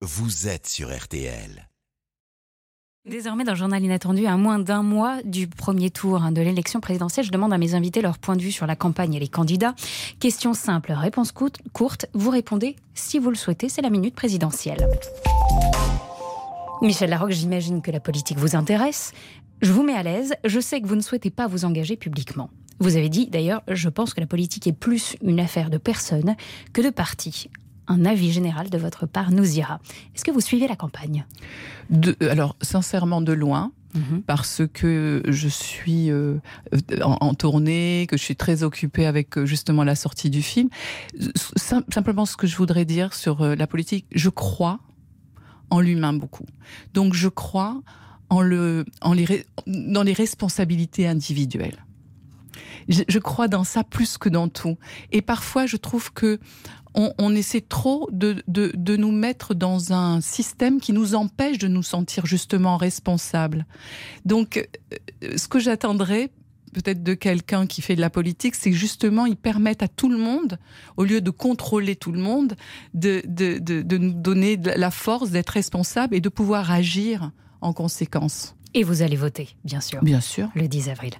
vous êtes sur RTL. Désormais, dans le journal inattendu, à moins d'un mois du premier tour de l'élection présidentielle, je demande à mes invités leur point de vue sur la campagne et les candidats. Question simple, réponse courte. Vous répondez si vous le souhaitez, c'est la minute présidentielle. Michel Larocque, j'imagine que la politique vous intéresse. Je vous mets à l'aise. Je sais que vous ne souhaitez pas vous engager publiquement. Vous avez dit d'ailleurs, je pense que la politique est plus une affaire de personnes que de partis. Un avis général de votre part nous ira. Est-ce que vous suivez la campagne? Alors, sincèrement, de loin. Mhm. Parce que je suis euh, en, tournée, que je suis très occupée avec euh, justement la sortie du film. simplement, ce que je voudrais dire sur euh, la politique, je crois en l'humain beaucoup. Donc, je crois en le, en les, dans les responsabilités individuelles. Je, crois dans ça plus que dans tout. Et parfois, je trouve que on, essaie trop de, de, nous mettre dans un système qui nous empêche de nous sentir justement responsables. Donc, euh, ce que j'attendrais peut-être de quelqu'un qui fait de la politique, c'est justement ils permettent à tout le monde, au lieu de contrôler tout le monde, de, de, de nous donner la force d'être responsable et de pouvoir agir en conséquence. Et vous allez voter, bien sûr. Bien sûr. Le 10 avril.